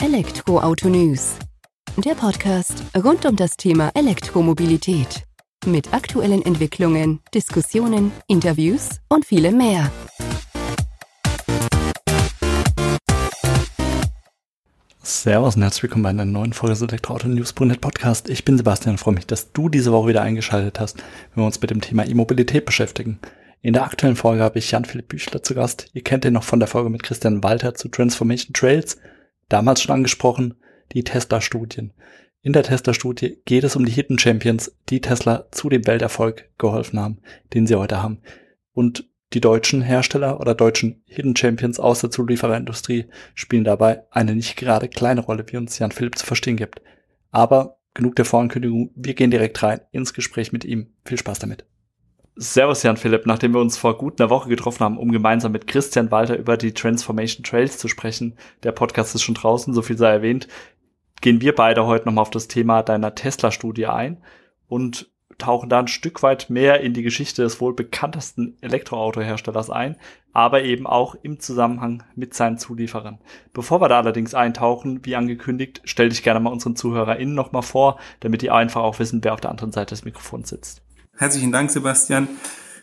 Elektroauto News. Der Podcast rund um das Thema Elektromobilität. Mit aktuellen Entwicklungen, Diskussionen, Interviews und vielem mehr. Servus und herzlich willkommen bei einer neuen Folge des Elektroauto News.net Podcast. Ich bin Sebastian und freue mich, dass du diese Woche wieder eingeschaltet hast, wenn wir uns mit dem Thema E-Mobilität beschäftigen. In der aktuellen Folge habe ich Jan-Philipp Büchler zu Gast. Ihr kennt ihn noch von der Folge mit Christian Walter zu Transformation Trails. Damals schon angesprochen, die Tesla-Studien. In der Tesla-Studie geht es um die Hidden Champions, die Tesla zu dem Welterfolg geholfen haben, den sie heute haben. Und die deutschen Hersteller oder deutschen Hidden Champions aus der Zuliefererindustrie spielen dabei eine nicht gerade kleine Rolle, wie uns Jan Philipp zu verstehen gibt. Aber genug der Vorankündigung, wir gehen direkt rein ins Gespräch mit ihm. Viel Spaß damit. Servus Jan Philipp, nachdem wir uns vor gut einer Woche getroffen haben, um gemeinsam mit Christian Walter über die Transformation Trails zu sprechen. Der Podcast ist schon draußen, so viel sei erwähnt. Gehen wir beide heute nochmal auf das Thema deiner Tesla-Studie ein und tauchen da ein Stück weit mehr in die Geschichte des wohl bekanntesten Elektroautoherstellers ein, aber eben auch im Zusammenhang mit seinen Zulieferern. Bevor wir da allerdings eintauchen, wie angekündigt, stell dich gerne mal unseren ZuhörerInnen nochmal vor, damit die einfach auch wissen, wer auf der anderen Seite des Mikrofons sitzt. Herzlichen Dank, Sebastian,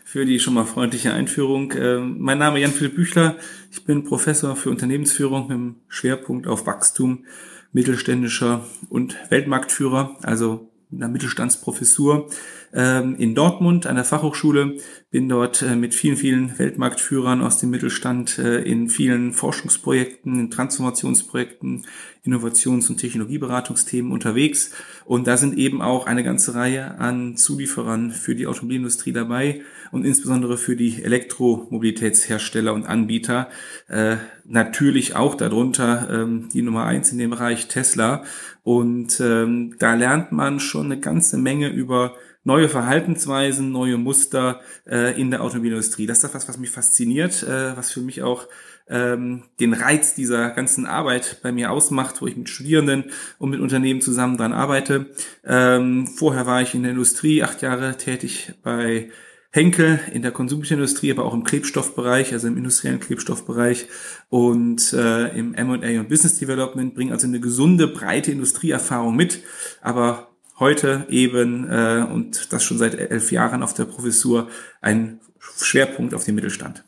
für die schon mal freundliche Einführung. Äh, mein Name ist Jan-Philipp Büchler. Ich bin Professor für Unternehmensführung mit dem Schwerpunkt auf Wachstum mittelständischer und Weltmarktführer, also einer Mittelstandsprofessur ähm, in Dortmund an der Fachhochschule. Bin dort äh, mit vielen, vielen Weltmarktführern aus dem Mittelstand äh, in vielen Forschungsprojekten, in Transformationsprojekten, Innovations- und Technologieberatungsthemen unterwegs. Und da sind eben auch eine ganze Reihe an Zulieferern für die Automobilindustrie dabei und insbesondere für die Elektromobilitätshersteller und Anbieter. Äh, natürlich auch darunter ähm, die Nummer eins in dem Bereich Tesla. Und ähm, da lernt man schon eine ganze Menge über neue Verhaltensweisen, neue Muster äh, in der Automobilindustrie. Das ist das, was mich fasziniert, äh, was für mich auch ähm, den Reiz dieser ganzen Arbeit bei mir ausmacht, wo ich mit Studierenden und mit Unternehmen zusammen dran arbeite. Ähm, vorher war ich in der Industrie acht Jahre tätig bei Henkel in der Konsumindustrie, aber auch im Klebstoffbereich, also im industriellen Klebstoffbereich und äh, im M&A und Business Development, bringe also eine gesunde, breite Industrieerfahrung mit, aber heute eben, äh, und das schon seit elf Jahren auf der Professur, ein Schwerpunkt auf den Mittelstand.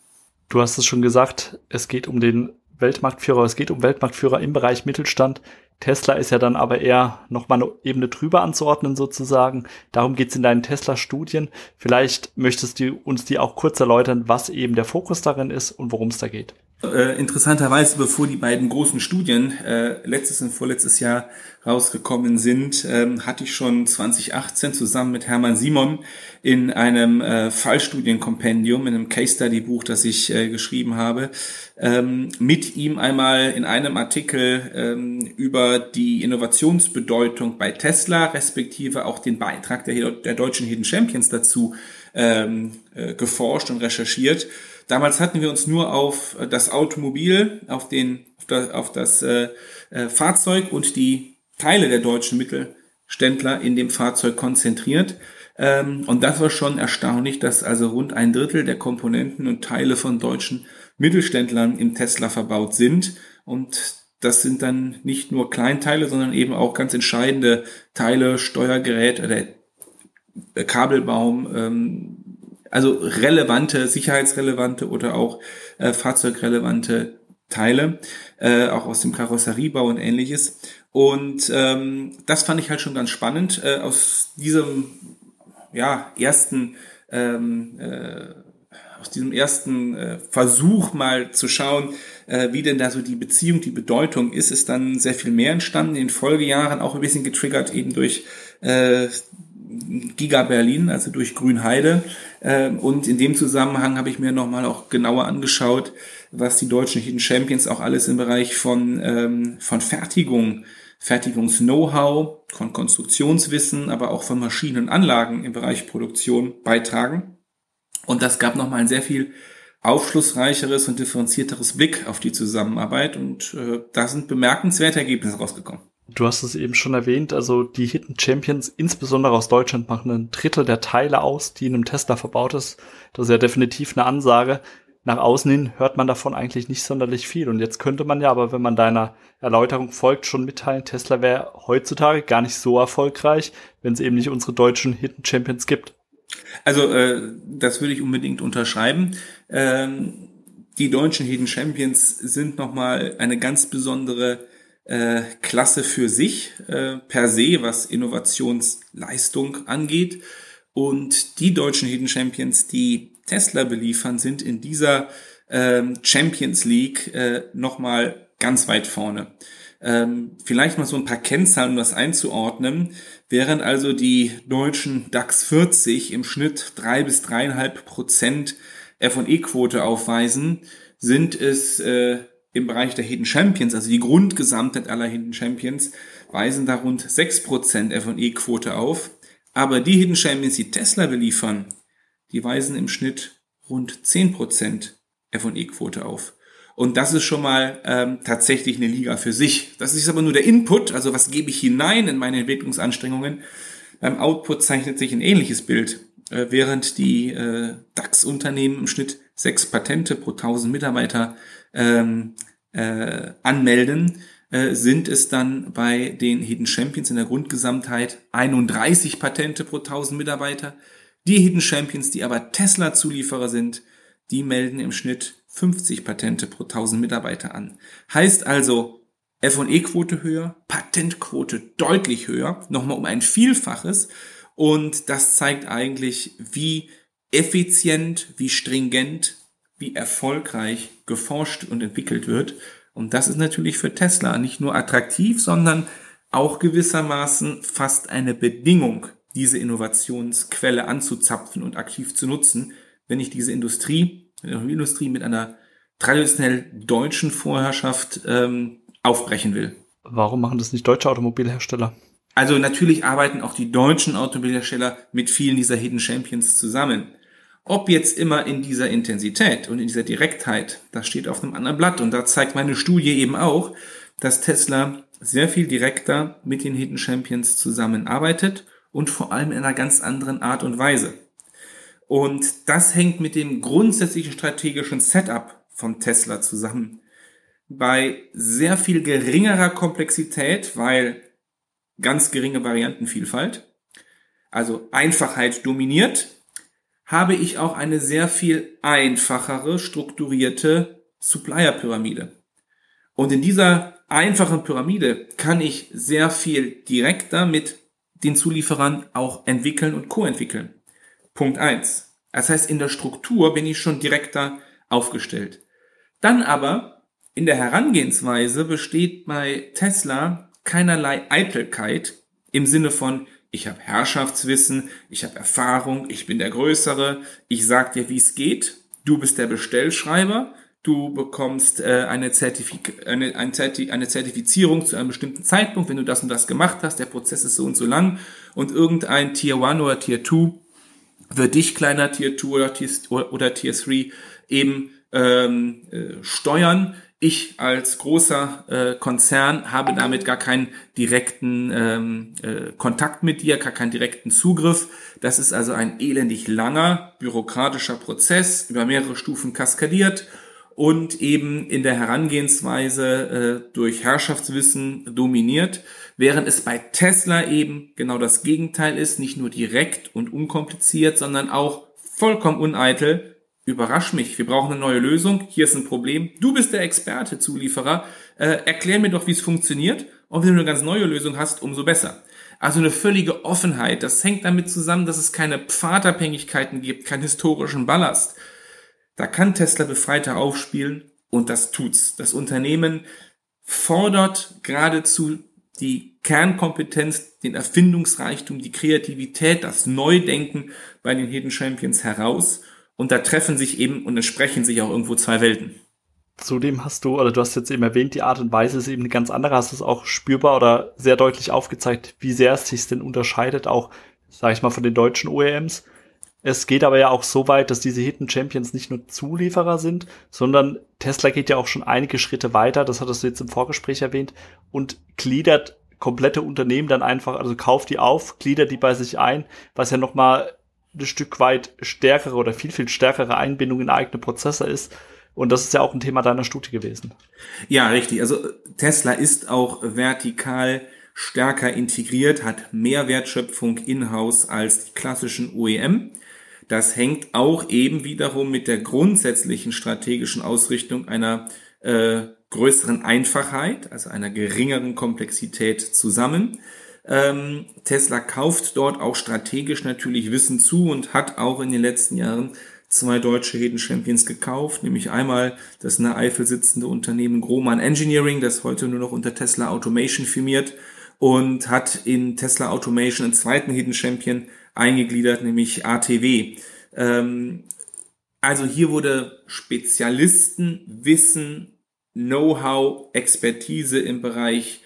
Du hast es schon gesagt, es geht um den Weltmarktführer, es geht um Weltmarktführer im Bereich Mittelstand. Tesla ist ja dann aber eher noch mal eine Ebene drüber anzuordnen sozusagen. Darum geht's in deinen Tesla-Studien. Vielleicht möchtest du uns die auch kurz erläutern, was eben der Fokus darin ist und worum es da geht. Äh, interessanterweise, bevor die beiden großen Studien äh, letztes und vorletztes Jahr rausgekommen sind, ähm, hatte ich schon 2018 zusammen mit Hermann Simon in einem äh, Fallstudienkompendium, in einem Case Study Buch, das ich äh, geschrieben habe, ähm, mit ihm einmal in einem Artikel ähm, über die Innovationsbedeutung bei Tesla, respektive auch den Beitrag der, der deutschen Hidden Champions dazu ähm, äh, geforscht und recherchiert. Damals hatten wir uns nur auf das Automobil, auf den, auf das, auf das äh, äh, Fahrzeug und die Teile der deutschen Mittelständler in dem Fahrzeug konzentriert. Ähm, und das war schon erstaunlich, dass also rund ein Drittel der Komponenten und Teile von deutschen Mittelständlern im Tesla verbaut sind. Und das sind dann nicht nur Kleinteile, sondern eben auch ganz entscheidende Teile, Steuergerät oder Kabelbaum, ähm, also relevante, sicherheitsrelevante oder auch äh, fahrzeugrelevante Teile, äh, auch aus dem Karosseriebau und ähnliches. Und ähm, das fand ich halt schon ganz spannend. Äh, aus diesem ja, ersten ähm, äh, aus diesem ersten äh, Versuch mal zu schauen, äh, wie denn da so die Beziehung, die Bedeutung ist, ist dann sehr viel mehr entstanden. In den Folgejahren auch ein bisschen getriggert eben durch äh, Giga Berlin, also durch Grünheide. Ähm, und in dem Zusammenhang habe ich mir nochmal auch genauer angeschaut, was die deutschen Hidden Champions auch alles im Bereich von, ähm, von Fertigung, Fertigungs-Know-how, von Konstruktionswissen, aber auch von Maschinen und Anlagen im Bereich Produktion beitragen. Und das gab nochmal ein sehr viel aufschlussreicheres und differenzierteres Blick auf die Zusammenarbeit und äh, da sind bemerkenswerte Ergebnisse rausgekommen. Du hast es eben schon erwähnt, also die Hidden Champions, insbesondere aus Deutschland, machen ein Drittel der Teile aus, die in einem Tesla verbaut ist. Das ist ja definitiv eine Ansage. nach außen hin hört man davon eigentlich nicht sonderlich viel. Und jetzt könnte man ja aber, wenn man deiner Erläuterung folgt, schon mitteilen, Tesla wäre heutzutage gar nicht so erfolgreich, wenn es eben nicht unsere deutschen Hidden Champions gibt. Also äh, das würde ich unbedingt unterschreiben. Ähm, die deutschen Hidden Champions sind nochmal eine ganz besondere äh, Klasse für sich äh, per se, was Innovationsleistung angeht. Und die deutschen Hidden Champions, die Tesla beliefern, sind in dieser ähm, Champions League äh, nochmal ganz weit vorne. Ähm, vielleicht mal so ein paar Kennzahlen, um das einzuordnen. Während also die deutschen DAX 40 im Schnitt drei bis dreieinhalb Prozent F&E-Quote aufweisen, sind es äh, im Bereich der Hidden Champions, also die Grundgesamtheit aller Hidden Champions, weisen da rund sechs Prozent F&E-Quote auf. Aber die Hidden Champions, die Tesla beliefern, die weisen im Schnitt rund zehn Prozent F&E-Quote auf. Und das ist schon mal ähm, tatsächlich eine Liga für sich. Das ist aber nur der Input, also was gebe ich hinein in meine Entwicklungsanstrengungen. Beim Output zeichnet sich ein ähnliches Bild, äh, während die äh, DAX-Unternehmen im Schnitt sechs Patente pro 1000 Mitarbeiter ähm, äh, anmelden, äh, sind es dann bei den Hidden Champions in der Grundgesamtheit 31 Patente pro 1000 Mitarbeiter. Die Hidden Champions, die aber Tesla-Zulieferer sind, die melden im Schnitt 50 Patente pro 1000 Mitarbeiter an. Heißt also, F&E-Quote höher, Patentquote deutlich höher, nochmal um ein Vielfaches. Und das zeigt eigentlich, wie effizient, wie stringent, wie erfolgreich geforscht und entwickelt wird. Und das ist natürlich für Tesla nicht nur attraktiv, sondern auch gewissermaßen fast eine Bedingung, diese Innovationsquelle anzuzapfen und aktiv zu nutzen, wenn ich diese Industrie der Automobilindustrie mit einer traditionell deutschen Vorherrschaft ähm, aufbrechen will. Warum machen das nicht deutsche Automobilhersteller? Also natürlich arbeiten auch die deutschen Automobilhersteller mit vielen dieser Hidden Champions zusammen. Ob jetzt immer in dieser Intensität und in dieser Direktheit, das steht auf einem anderen Blatt und da zeigt meine Studie eben auch, dass Tesla sehr viel direkter mit den Hidden Champions zusammenarbeitet und vor allem in einer ganz anderen Art und Weise. Und das hängt mit dem grundsätzlichen strategischen Setup von Tesla zusammen. Bei sehr viel geringerer Komplexität, weil ganz geringe Variantenvielfalt, also Einfachheit dominiert, habe ich auch eine sehr viel einfachere, strukturierte Supplier-Pyramide. Und in dieser einfachen Pyramide kann ich sehr viel direkter mit den Zulieferern auch entwickeln und co-entwickeln. Punkt eins. Das heißt, in der Struktur bin ich schon direkter aufgestellt. Dann aber in der Herangehensweise besteht bei Tesla keinerlei Eitelkeit im Sinne von ich habe Herrschaftswissen, ich habe Erfahrung, ich bin der Größere, ich sag dir, wie es geht, du bist der Bestellschreiber, du bekommst äh, eine, Zertifik eine, ein Zerti eine Zertifizierung zu einem bestimmten Zeitpunkt, wenn du das und das gemacht hast, der Prozess ist so und so lang. Und irgendein Tier 1 oder Tier 2 wird dich kleiner Tier 2 oder Tier, oder Tier 3 eben ähm, äh, steuern. Ich als großer äh, Konzern habe damit gar keinen direkten ähm, äh, Kontakt mit dir, gar keinen direkten Zugriff. Das ist also ein elendig langer bürokratischer Prozess, über mehrere Stufen kaskadiert und eben in der Herangehensweise äh, durch Herrschaftswissen dominiert, während es bei Tesla eben genau das Gegenteil ist, nicht nur direkt und unkompliziert, sondern auch vollkommen uneitel. Überrasch mich, wir brauchen eine neue Lösung, hier ist ein Problem, du bist der Experte, Zulieferer, äh, erklär mir doch, wie es funktioniert und wenn du eine ganz neue Lösung hast, umso besser. Also eine völlige Offenheit, das hängt damit zusammen, dass es keine Pfadabhängigkeiten gibt, keinen historischen Ballast da kann Tesla befreiter aufspielen und das tut's. Das Unternehmen fordert geradezu die Kernkompetenz, den Erfindungsreichtum, die Kreativität, das Neudenken bei den Hidden Champions heraus. Und da treffen sich eben und entsprechen sich auch irgendwo zwei Welten. Zudem hast du, oder du hast jetzt eben erwähnt, die Art und Weise ist eben eine ganz andere. Hast du es auch spürbar oder sehr deutlich aufgezeigt, wie sehr es sich denn unterscheidet, auch, sage ich mal, von den deutschen OEMs. Es geht aber ja auch so weit, dass diese Hidden Champions nicht nur Zulieferer sind, sondern Tesla geht ja auch schon einige Schritte weiter, das hattest du jetzt im Vorgespräch erwähnt, und gliedert komplette Unternehmen dann einfach, also kauft die auf, gliedert die bei sich ein, was ja nochmal ein Stück weit stärkere oder viel, viel stärkere Einbindung in eigene Prozesse ist. Und das ist ja auch ein Thema deiner Studie gewesen. Ja, richtig. Also Tesla ist auch vertikal stärker integriert, hat mehr Wertschöpfung in-house als die klassischen OEM. Das hängt auch eben wiederum mit der grundsätzlichen strategischen Ausrichtung einer äh, größeren Einfachheit, also einer geringeren Komplexität zusammen. Ähm, Tesla kauft dort auch strategisch natürlich Wissen zu und hat auch in den letzten Jahren zwei deutsche Hidden Champions gekauft, nämlich einmal das in der Eifel sitzende Unternehmen Grohmann Engineering, das heute nur noch unter Tesla Automation firmiert und hat in Tesla Automation einen zweiten Hidden Champion eingegliedert, nämlich ATW. Ähm, also hier wurde Spezialisten, Wissen, Know-how, Expertise im Bereich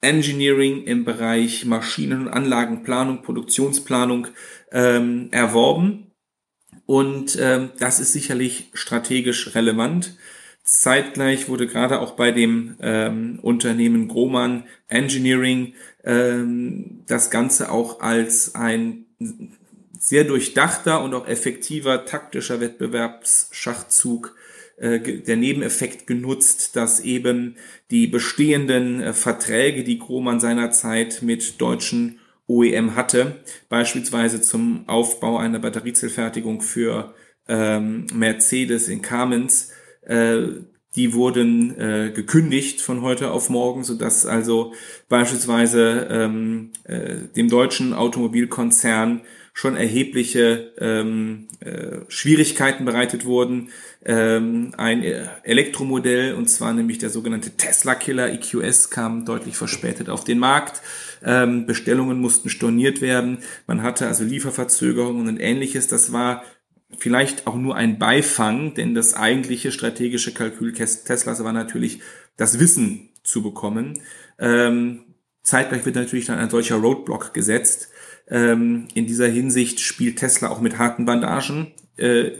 Engineering, im Bereich Maschinen- und Anlagenplanung, Produktionsplanung ähm, erworben. Und ähm, das ist sicherlich strategisch relevant. Zeitgleich wurde gerade auch bei dem ähm, Unternehmen Grohmann Engineering ähm, das Ganze auch als ein sehr durchdachter und auch effektiver taktischer Wettbewerbsschachzug der Nebeneffekt genutzt, dass eben die bestehenden äh, Verträge, die Grohmann seinerzeit mit deutschen OEM hatte, beispielsweise zum Aufbau einer Batteriezellfertigung für ähm, Mercedes in Kamenz, äh, die wurden äh, gekündigt von heute auf morgen, so dass also beispielsweise ähm, äh, dem deutschen Automobilkonzern schon erhebliche ähm, äh, Schwierigkeiten bereitet wurden. Ähm, ein Elektromodell, und zwar nämlich der sogenannte Tesla Killer EQS, kam deutlich verspätet auf den Markt. Ähm, Bestellungen mussten storniert werden. Man hatte also Lieferverzögerungen und ähnliches. Das war vielleicht auch nur ein Beifang, denn das eigentliche strategische Kalkül Teslas war natürlich das Wissen zu bekommen. Ähm, zeitgleich wird natürlich dann ein solcher Roadblock gesetzt. Ähm, in dieser Hinsicht spielt Tesla auch mit harten Bandagen, äh,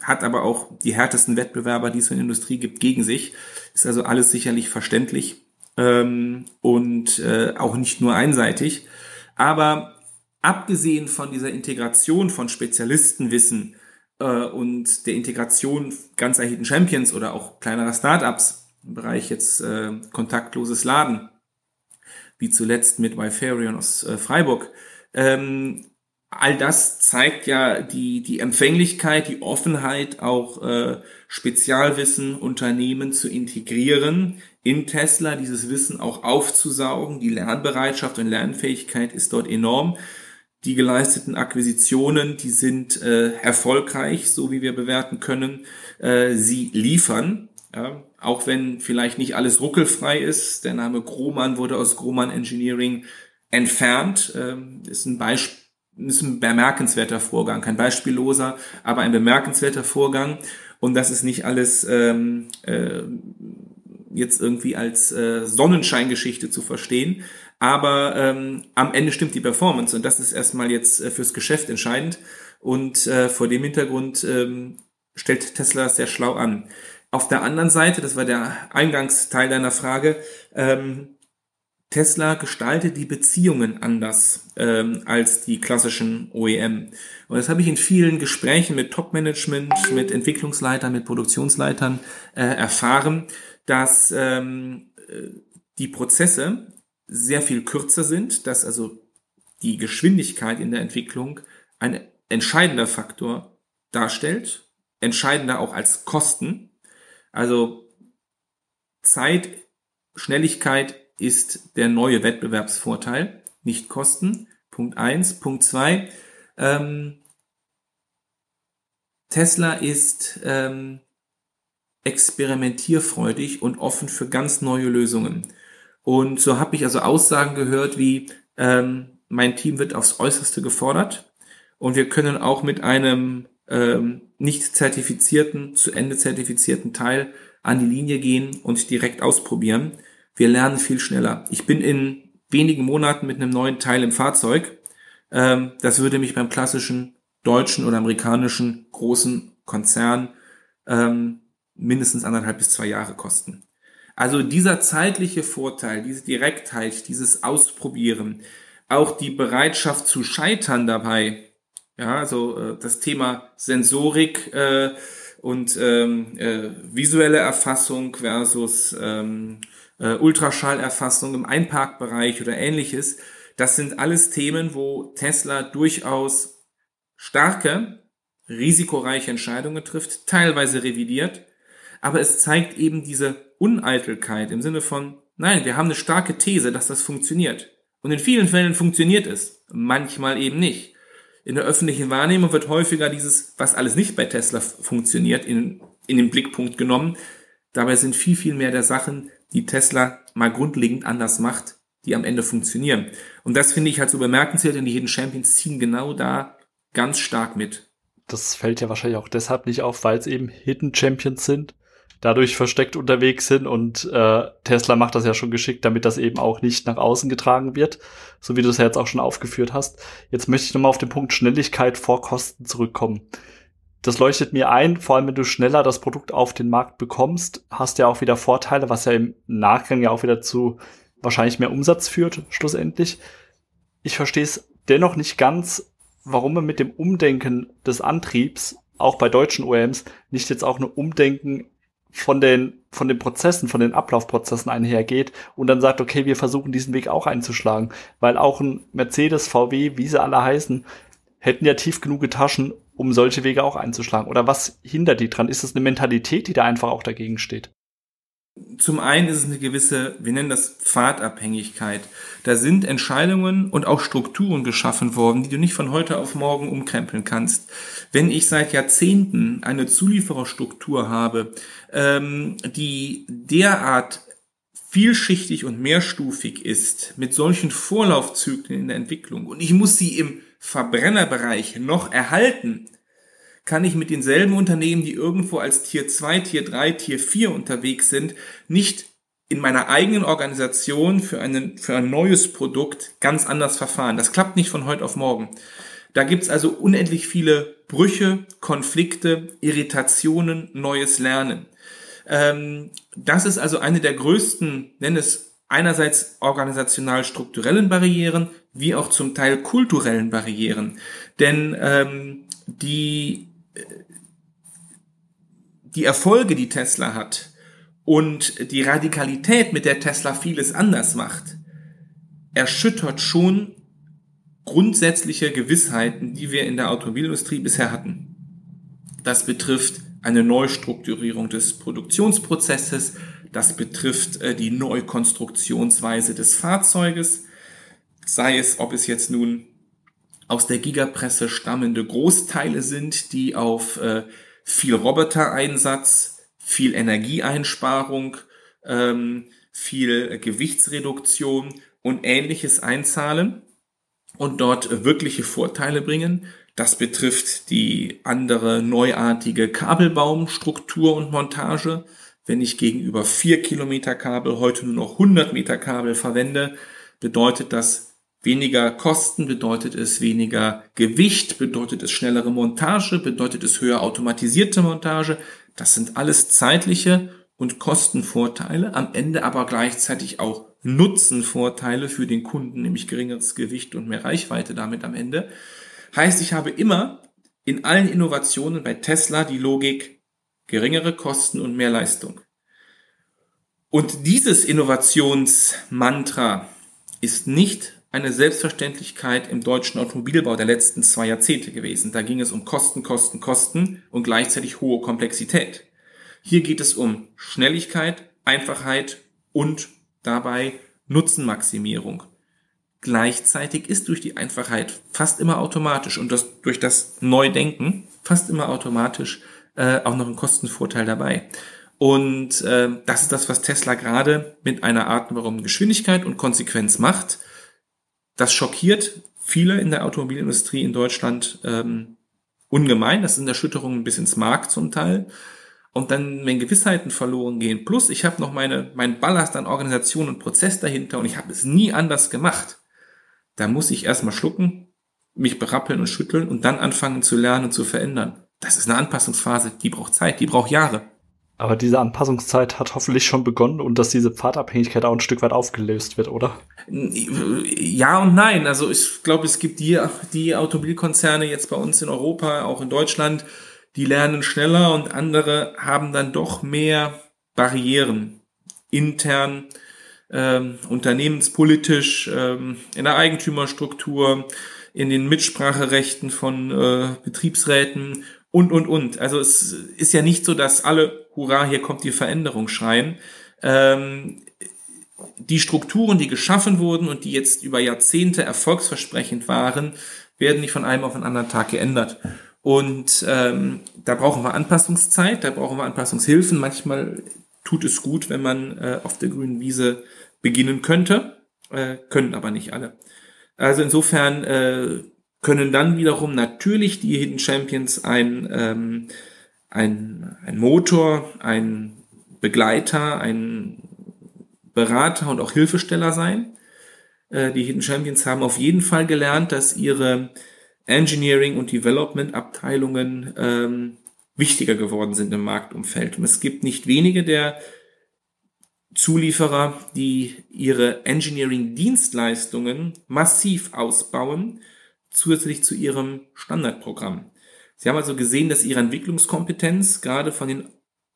hat aber auch die härtesten Wettbewerber, die es in der Industrie gibt, gegen sich. Ist also alles sicherlich verständlich ähm, und äh, auch nicht nur einseitig. Aber abgesehen von dieser Integration von Spezialistenwissen äh, und der Integration ganzer Hidden Champions oder auch kleinerer Startups im Bereich jetzt äh, kontaktloses Laden, wie zuletzt mit Wifarion aus äh, Freiburg, ähm, all das zeigt ja die, die Empfänglichkeit, die Offenheit, auch äh, Spezialwissen, Unternehmen zu integrieren in Tesla, dieses Wissen auch aufzusaugen. Die Lernbereitschaft und Lernfähigkeit ist dort enorm. Die geleisteten Akquisitionen, die sind äh, erfolgreich, so wie wir bewerten können. Äh, sie liefern, ja, auch wenn vielleicht nicht alles ruckelfrei ist. Der Name Grohmann wurde aus Grohmann Engineering entfernt. Ähm, ist ein Beispiel ist ein bemerkenswerter Vorgang, kein beispielloser, aber ein bemerkenswerter Vorgang. Und das ist nicht alles ähm, äh, jetzt irgendwie als äh, Sonnenscheingeschichte zu verstehen. Aber ähm, am Ende stimmt die Performance und das ist erstmal jetzt äh, fürs Geschäft entscheidend. Und äh, vor dem Hintergrund ähm, stellt Tesla sehr schlau an. Auf der anderen Seite, das war der Eingangsteil deiner Frage, ähm, Tesla gestaltet die Beziehungen anders ähm, als die klassischen OEM. Und das habe ich in vielen Gesprächen mit Top-Management, mit Entwicklungsleitern, mit Produktionsleitern äh, erfahren, dass ähm, äh, die Prozesse sehr viel kürzer sind, dass also die Geschwindigkeit in der Entwicklung ein entscheidender Faktor darstellt, entscheidender auch als Kosten. Also Zeit, Schnelligkeit ist der neue Wettbewerbsvorteil, nicht Kosten. Punkt eins. Punkt zwei. Ähm, Tesla ist ähm, experimentierfreudig und offen für ganz neue Lösungen. Und so habe ich also Aussagen gehört wie, ähm, mein Team wird aufs Äußerste gefordert und wir können auch mit einem ähm, nicht zertifizierten, zu Ende zertifizierten Teil an die Linie gehen und direkt ausprobieren. Wir lernen viel schneller. Ich bin in wenigen Monaten mit einem neuen Teil im Fahrzeug. Ähm, das würde mich beim klassischen deutschen oder amerikanischen großen Konzern ähm, mindestens anderthalb bis zwei Jahre kosten. Also dieser zeitliche Vorteil, diese Direktheit, dieses Ausprobieren, auch die Bereitschaft zu scheitern dabei, Ja, also äh, das Thema Sensorik äh, und ähm, äh, visuelle Erfassung versus ähm, äh, Ultraschallerfassung im Einparkbereich oder ähnliches. Das sind alles Themen, wo Tesla durchaus starke, risikoreiche Entscheidungen trifft, teilweise revidiert. Aber es zeigt eben diese Uneitelkeit im Sinne von, nein, wir haben eine starke These, dass das funktioniert. Und in vielen Fällen funktioniert es, manchmal eben nicht. In der öffentlichen Wahrnehmung wird häufiger dieses, was alles nicht bei Tesla funktioniert, in, in den Blickpunkt genommen. Dabei sind viel, viel mehr der Sachen, die Tesla mal grundlegend anders macht, die am Ende funktionieren. Und das finde ich halt so bemerkenswert, denn die Hidden Champions ziehen genau da ganz stark mit. Das fällt ja wahrscheinlich auch deshalb nicht auf, weil es eben Hidden Champions sind, dadurch versteckt unterwegs sind und äh, Tesla macht das ja schon geschickt, damit das eben auch nicht nach außen getragen wird, so wie du es ja jetzt auch schon aufgeführt hast. Jetzt möchte ich nochmal auf den Punkt Schnelligkeit vor Kosten zurückkommen das leuchtet mir ein, vor allem wenn du schneller das Produkt auf den Markt bekommst, hast du ja auch wieder Vorteile, was ja im Nachgang ja auch wieder zu wahrscheinlich mehr Umsatz führt, schlussendlich. Ich verstehe es dennoch nicht ganz, warum man mit dem Umdenken des Antriebs, auch bei deutschen OEMs, nicht jetzt auch eine Umdenken von den, von den Prozessen, von den Ablaufprozessen einhergeht und dann sagt, okay, wir versuchen diesen Weg auch einzuschlagen, weil auch ein Mercedes, VW, wie sie alle heißen, hätten ja tief genug Taschen, um solche Wege auch einzuschlagen? Oder was hindert die dran? Ist es eine Mentalität, die da einfach auch dagegen steht? Zum einen ist es eine gewisse, wir nennen das Pfadabhängigkeit. Da sind Entscheidungen und auch Strukturen geschaffen worden, die du nicht von heute auf morgen umkrempeln kannst. Wenn ich seit Jahrzehnten eine Zuliefererstruktur habe, ähm, die derart vielschichtig und mehrstufig ist, mit solchen Vorlaufzyklen in der Entwicklung, und ich muss sie im Verbrennerbereich noch erhalten, kann ich mit denselben Unternehmen, die irgendwo als Tier 2, Tier 3, Tier 4 unterwegs sind, nicht in meiner eigenen Organisation für, einen, für ein neues Produkt ganz anders verfahren. Das klappt nicht von heute auf morgen. Da gibt's also unendlich viele Brüche, Konflikte, Irritationen, neues Lernen. Ähm, das ist also eine der größten, nenn es einerseits organisational strukturellen Barrieren, wie auch zum Teil kulturellen Barrieren. Denn ähm, die, die Erfolge, die Tesla hat und die Radikalität, mit der Tesla vieles anders macht, erschüttert schon grundsätzliche Gewissheiten, die wir in der Automobilindustrie bisher hatten. Das betrifft eine Neustrukturierung des Produktionsprozesses, das betrifft äh, die Neukonstruktionsweise des Fahrzeuges, sei es, ob es jetzt nun aus der Gigapresse stammende Großteile sind, die auf äh, viel Robotereinsatz, viel Energieeinsparung, ähm, viel Gewichtsreduktion und ähnliches einzahlen und dort wirkliche Vorteile bringen. Das betrifft die andere neuartige Kabelbaumstruktur und Montage. Wenn ich gegenüber vier Kilometer Kabel heute nur noch 100 Meter Kabel verwende, bedeutet das Weniger Kosten bedeutet es weniger Gewicht, bedeutet es schnellere Montage, bedeutet es höher automatisierte Montage. Das sind alles zeitliche und Kostenvorteile, am Ende aber gleichzeitig auch Nutzenvorteile für den Kunden, nämlich geringeres Gewicht und mehr Reichweite damit am Ende. Heißt, ich habe immer in allen Innovationen bei Tesla die Logik geringere Kosten und mehr Leistung. Und dieses Innovationsmantra ist nicht eine Selbstverständlichkeit im deutschen Automobilbau der letzten zwei Jahrzehnte gewesen. Da ging es um Kosten, Kosten, Kosten und gleichzeitig hohe Komplexität. Hier geht es um Schnelligkeit, Einfachheit und dabei Nutzenmaximierung. Gleichzeitig ist durch die Einfachheit fast immer automatisch und das, durch das Neudenken fast immer automatisch äh, auch noch ein Kostenvorteil dabei. Und äh, das ist das, was Tesla gerade mit einer atemberaubenden Geschwindigkeit und Konsequenz macht. Das schockiert viele in der Automobilindustrie in Deutschland ähm, ungemein. Das sind Erschütterungen bis ins Markt zum Teil. Und dann, wenn Gewissheiten verloren gehen, plus ich habe noch meine, mein Ballast an Organisation und Prozess dahinter und ich habe es nie anders gemacht, da muss ich erstmal schlucken, mich berappeln und schütteln und dann anfangen zu lernen und zu verändern. Das ist eine Anpassungsphase, die braucht Zeit, die braucht Jahre. Aber diese Anpassungszeit hat hoffentlich schon begonnen und dass diese Pfadabhängigkeit auch ein Stück weit aufgelöst wird, oder? Ja und nein. Also ich glaube, es gibt die, die Automobilkonzerne jetzt bei uns in Europa, auch in Deutschland, die lernen schneller und andere haben dann doch mehr Barrieren intern, ähm, unternehmenspolitisch, ähm, in der Eigentümerstruktur, in den Mitspracherechten von äh, Betriebsräten und, und, und. Also es ist ja nicht so, dass alle, hurra, hier kommt die Veränderung schreien. Ähm, die Strukturen, die geschaffen wurden und die jetzt über Jahrzehnte erfolgsversprechend waren, werden nicht von einem auf den anderen Tag geändert. Und ähm, da brauchen wir Anpassungszeit, da brauchen wir Anpassungshilfen. Manchmal tut es gut, wenn man äh, auf der grünen Wiese beginnen könnte, äh, können aber nicht alle. Also insofern äh, können dann wiederum natürlich die Hidden Champions ein, ähm, ein, ein Motor, ein Begleiter, ein Berater und auch Hilfesteller sein. Äh, die Hidden Champions haben auf jeden Fall gelernt, dass ihre Engineering und Development Abteilungen ähm, wichtiger geworden sind im Marktumfeld. Und es gibt nicht wenige der Zulieferer, die ihre Engineering-Dienstleistungen massiv ausbauen, zusätzlich zu ihrem Standardprogramm. Sie haben also gesehen, dass ihre Entwicklungskompetenz gerade von den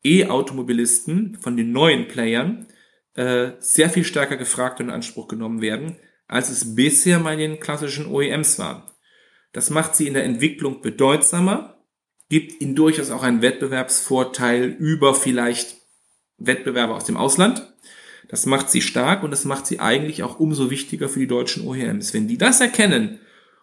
E-Automobilisten, von den neuen Playern, äh, sehr viel stärker gefragt und in Anspruch genommen werden, als es bisher bei den klassischen OEMs war. Das macht sie in der Entwicklung bedeutsamer, gibt ihnen durchaus auch einen Wettbewerbsvorteil über vielleicht Wettbewerber aus dem Ausland. Das macht sie stark und das macht sie eigentlich auch umso wichtiger für die deutschen OEMs. Wenn die das erkennen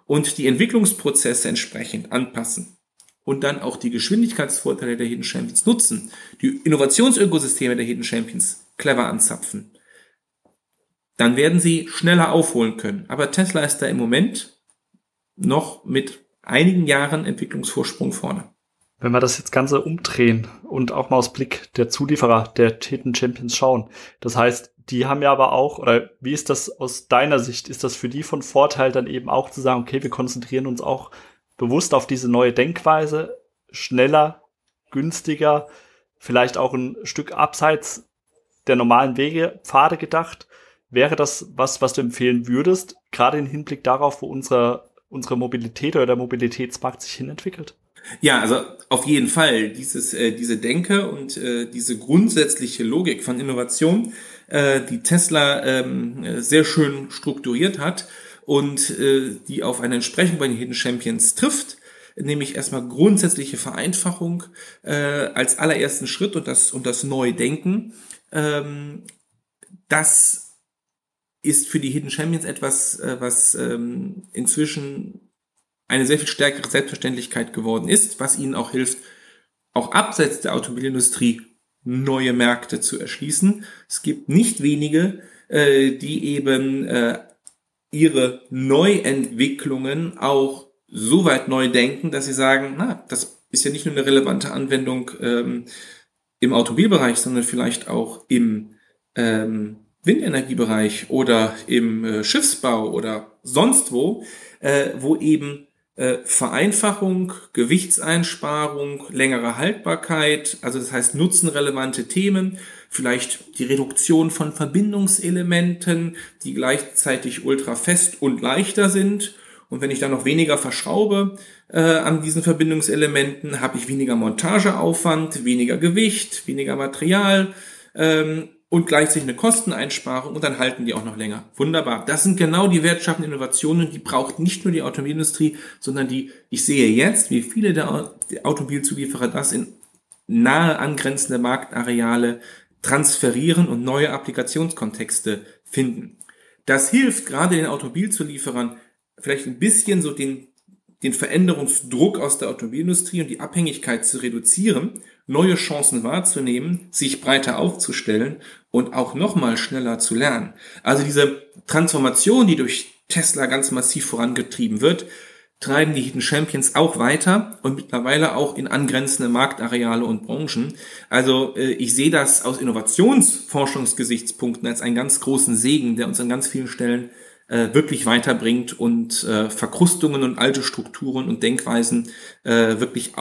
und die Entwicklungsprozesse entsprechend anpassen und dann auch die Geschwindigkeitsvorteile der Hidden Champions nutzen, die Innovationsökosysteme der Hidden Champions clever anzapfen, dann werden sie schneller aufholen können. Aber Tesla ist da im Moment noch mit einigen Jahren Entwicklungsvorsprung vorne. Wenn wir das jetzt Ganze umdrehen und auch mal aus Blick der Zulieferer der Hidden Champions schauen, das heißt, die haben ja aber auch, oder wie ist das aus deiner Sicht, ist das für die von Vorteil dann eben auch zu sagen, okay, wir konzentrieren uns auch bewusst auf diese neue Denkweise, schneller, günstiger, vielleicht auch ein Stück abseits der normalen Wege, Pfade gedacht. Wäre das was, was du empfehlen würdest, gerade im Hinblick darauf, wo unsere unsere Mobilität oder der Mobilitätsmarkt sich hin entwickelt? Ja, also auf jeden Fall dieses, äh, diese Denke und äh, diese grundsätzliche Logik von Innovation, äh, die Tesla ähm, sehr schön strukturiert hat und äh, die auf eine Entsprechung bei den Hidden Champions trifft, nämlich erstmal grundsätzliche Vereinfachung äh, als allerersten Schritt und das und das Neudenken. Ähm, das ist für die Hidden Champions etwas, äh, was ähm, inzwischen eine sehr viel stärkere Selbstverständlichkeit geworden ist, was ihnen auch hilft, auch abseits der Automobilindustrie neue Märkte zu erschließen. Es gibt nicht wenige, äh, die eben äh, ihre Neuentwicklungen auch so weit neu denken, dass sie sagen, na, das ist ja nicht nur eine relevante Anwendung ähm, im Automobilbereich, sondern vielleicht auch im ähm, Windenergiebereich oder im äh, Schiffsbau oder sonst wo, äh, wo eben äh, Vereinfachung, Gewichtseinsparung, längere Haltbarkeit, also das heißt nutzenrelevante Themen, vielleicht die Reduktion von Verbindungselementen, die gleichzeitig ultra fest und leichter sind. Und wenn ich dann noch weniger verschraube äh, an diesen Verbindungselementen, habe ich weniger Montageaufwand, weniger Gewicht, weniger Material ähm, und gleichzeitig eine Kosteneinsparung und dann halten die auch noch länger. Wunderbar. Das sind genau die wertschaffenden Innovationen, die braucht nicht nur die Automobilindustrie, sondern die, ich sehe jetzt, wie viele der Automobilzulieferer das in nahe angrenzende Marktareale transferieren und neue Applikationskontexte finden. Das hilft gerade den Automobilzulieferern vielleicht ein bisschen so den, den Veränderungsdruck aus der Automobilindustrie und die Abhängigkeit zu reduzieren neue Chancen wahrzunehmen, sich breiter aufzustellen und auch nochmal schneller zu lernen. Also diese Transformation, die durch Tesla ganz massiv vorangetrieben wird, treiben die Hidden Champions auch weiter und mittlerweile auch in angrenzende Marktareale und Branchen. Also äh, ich sehe das aus Innovationsforschungsgesichtspunkten als einen ganz großen Segen, der uns an ganz vielen Stellen äh, wirklich weiterbringt und äh, Verkrustungen und alte Strukturen und Denkweisen wirklich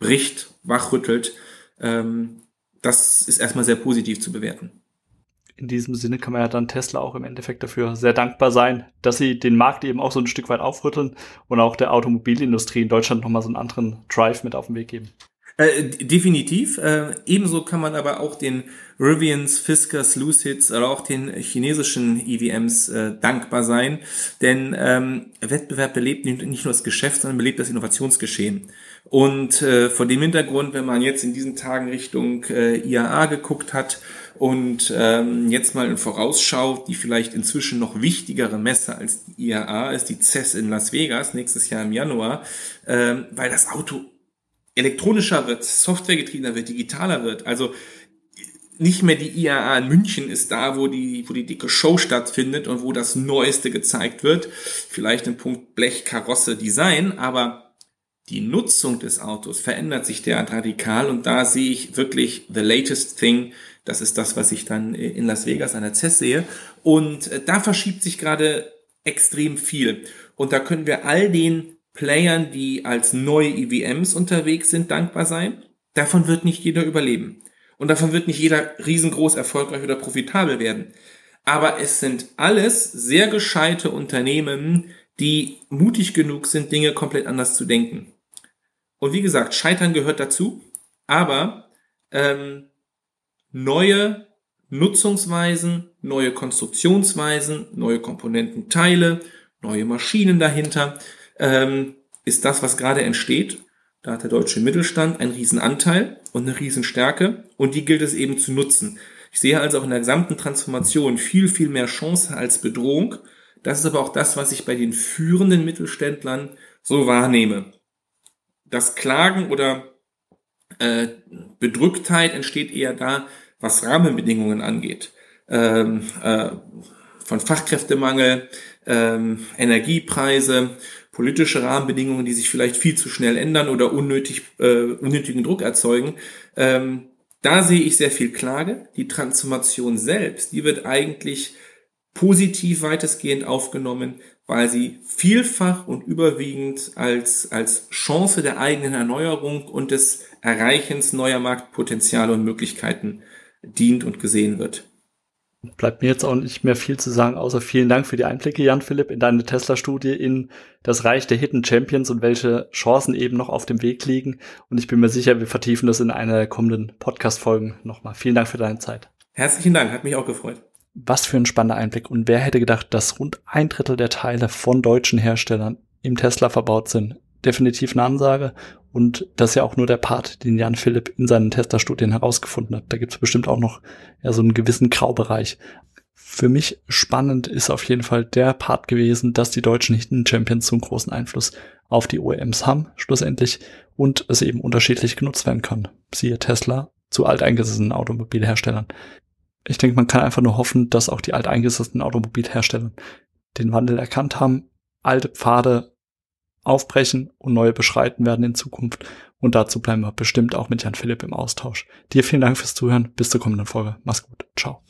aufbricht wachrüttelt. Ähm, das ist erstmal sehr positiv zu bewerten. In diesem Sinne kann man ja dann Tesla auch im Endeffekt dafür sehr dankbar sein, dass sie den Markt eben auch so ein Stück weit aufrütteln und auch der Automobilindustrie in Deutschland nochmal so einen anderen Drive mit auf den Weg geben. Äh, definitiv. Äh, ebenso kann man aber auch den Rivians, Fiskars, Lucids oder auch den chinesischen EVMs äh, dankbar sein, denn ähm, Wettbewerb belebt nicht nur das Geschäft, sondern belebt das Innovationsgeschehen. Und äh, vor dem Hintergrund, wenn man jetzt in diesen Tagen Richtung äh, IAA geguckt hat und ähm, jetzt mal in Vorausschau, die vielleicht inzwischen noch wichtigere Messe als die IAA ist die CES in Las Vegas nächstes Jahr im Januar, ähm, weil das Auto elektronischer wird, softwaregetriebener wird, digitaler wird. Also nicht mehr die IAA in München ist da, wo die, wo die dicke Show stattfindet und wo das Neueste gezeigt wird. Vielleicht im Punkt Blech, Karosse, Design, aber die Nutzung des Autos verändert sich derart radikal und da sehe ich wirklich the latest thing. Das ist das, was ich dann in Las Vegas an der CES sehe. Und äh, da verschiebt sich gerade extrem viel. Und da können wir all den Playern, die als neue EVMs unterwegs sind, dankbar sein. Davon wird nicht jeder überleben. Und davon wird nicht jeder riesengroß erfolgreich oder profitabel werden. Aber es sind alles sehr gescheite Unternehmen, die mutig genug sind, Dinge komplett anders zu denken. Und wie gesagt, Scheitern gehört dazu, aber ähm, neue Nutzungsweisen, neue Konstruktionsweisen, neue Komponententeile, neue Maschinen dahinter, ähm, ist das, was gerade entsteht. Da hat der deutsche Mittelstand einen Riesenanteil und eine Riesenstärke und die gilt es eben zu nutzen. Ich sehe also auch in der gesamten Transformation viel, viel mehr Chance als Bedrohung. Das ist aber auch das, was ich bei den führenden Mittelständlern so wahrnehme. Das Klagen oder äh, Bedrücktheit entsteht eher da, was Rahmenbedingungen angeht. Ähm, äh, von Fachkräftemangel, ähm, Energiepreise, politische Rahmenbedingungen, die sich vielleicht viel zu schnell ändern oder unnötig, äh, unnötigen Druck erzeugen. Ähm, da sehe ich sehr viel Klage. Die Transformation selbst, die wird eigentlich positiv weitestgehend aufgenommen, weil sie vielfach und überwiegend als, als Chance der eigenen Erneuerung und des Erreichens neuer Marktpotenziale und Möglichkeiten dient und gesehen wird bleibt mir jetzt auch nicht mehr viel zu sagen, außer vielen Dank für die Einblicke, Jan Philipp, in deine Tesla-Studie in das Reich der Hidden Champions und welche Chancen eben noch auf dem Weg liegen. Und ich bin mir sicher, wir vertiefen das in einer der kommenden Podcast-Folgen nochmal. Vielen Dank für deine Zeit. Herzlichen Dank, hat mich auch gefreut. Was für ein spannender Einblick. Und wer hätte gedacht, dass rund ein Drittel der Teile von deutschen Herstellern im Tesla verbaut sind? Definitiv eine Ansage. Und das ist ja auch nur der Part, den Jan Philipp in seinen Testerstudien herausgefunden hat. Da gibt es bestimmt auch noch ja, so einen gewissen Graubereich. Für mich spannend ist auf jeden Fall der Part gewesen, dass die deutschen Hidden Champions so einen großen Einfluss auf die OEMs haben, schlussendlich, und es eben unterschiedlich genutzt werden kann. Siehe Tesla zu alteingesessenen Automobilherstellern. Ich denke, man kann einfach nur hoffen, dass auch die alteingesessenen Automobilhersteller den Wandel erkannt haben, alte Pfade aufbrechen und neue beschreiten werden in Zukunft. Und dazu bleiben wir bestimmt auch mit Jan Philipp im Austausch. Dir vielen Dank fürs Zuhören. Bis zur kommenden Folge. Mach's gut. Ciao.